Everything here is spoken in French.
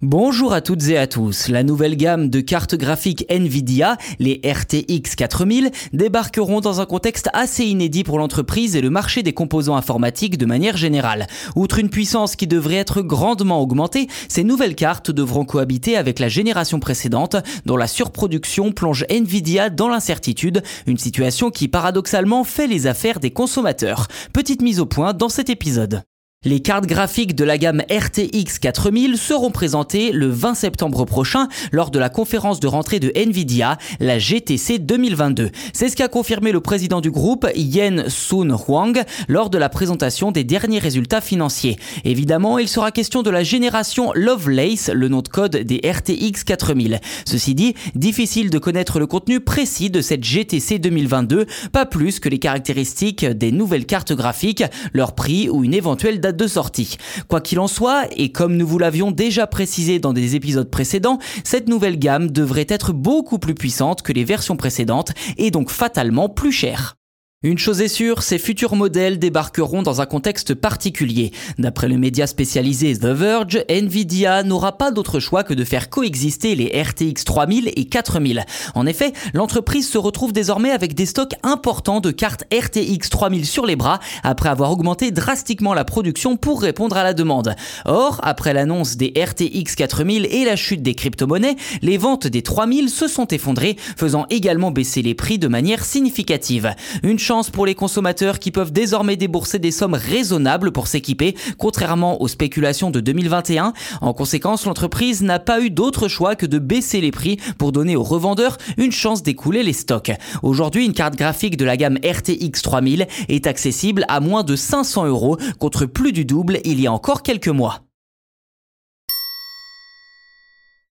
Bonjour à toutes et à tous. La nouvelle gamme de cartes graphiques Nvidia, les RTX 4000, débarqueront dans un contexte assez inédit pour l'entreprise et le marché des composants informatiques de manière générale. Outre une puissance qui devrait être grandement augmentée, ces nouvelles cartes devront cohabiter avec la génération précédente dont la surproduction plonge Nvidia dans l'incertitude, une situation qui paradoxalement fait les affaires des consommateurs. Petite mise au point dans cet épisode. Les cartes graphiques de la gamme RTX 4000 seront présentées le 20 septembre prochain lors de la conférence de rentrée de Nvidia, la GTC 2022. C'est ce qu'a confirmé le président du groupe, Yen Sun Huang, lors de la présentation des derniers résultats financiers. Évidemment, il sera question de la génération Lovelace, le nom de code des RTX 4000. Ceci dit, difficile de connaître le contenu précis de cette GTC 2022, pas plus que les caractéristiques des nouvelles cartes graphiques, leur prix ou une éventuelle date de sortie. Quoi qu'il en soit, et comme nous vous l'avions déjà précisé dans des épisodes précédents, cette nouvelle gamme devrait être beaucoup plus puissante que les versions précédentes et donc fatalement plus chère. Une chose est sûre, ces futurs modèles débarqueront dans un contexte particulier. D'après le média spécialisé The Verge, Nvidia n'aura pas d'autre choix que de faire coexister les RTX 3000 et 4000. En effet, l'entreprise se retrouve désormais avec des stocks importants de cartes RTX 3000 sur les bras après avoir augmenté drastiquement la production pour répondre à la demande. Or, après l'annonce des RTX 4000 et la chute des crypto-monnaies, les ventes des 3000 se sont effondrées, faisant également baisser les prix de manière significative. Chance pour les consommateurs qui peuvent désormais débourser des sommes raisonnables pour s'équiper, contrairement aux spéculations de 2021. En conséquence, l'entreprise n'a pas eu d'autre choix que de baisser les prix pour donner aux revendeurs une chance d'écouler les stocks. Aujourd'hui, une carte graphique de la gamme RTX 3000 est accessible à moins de 500 euros contre plus du double il y a encore quelques mois.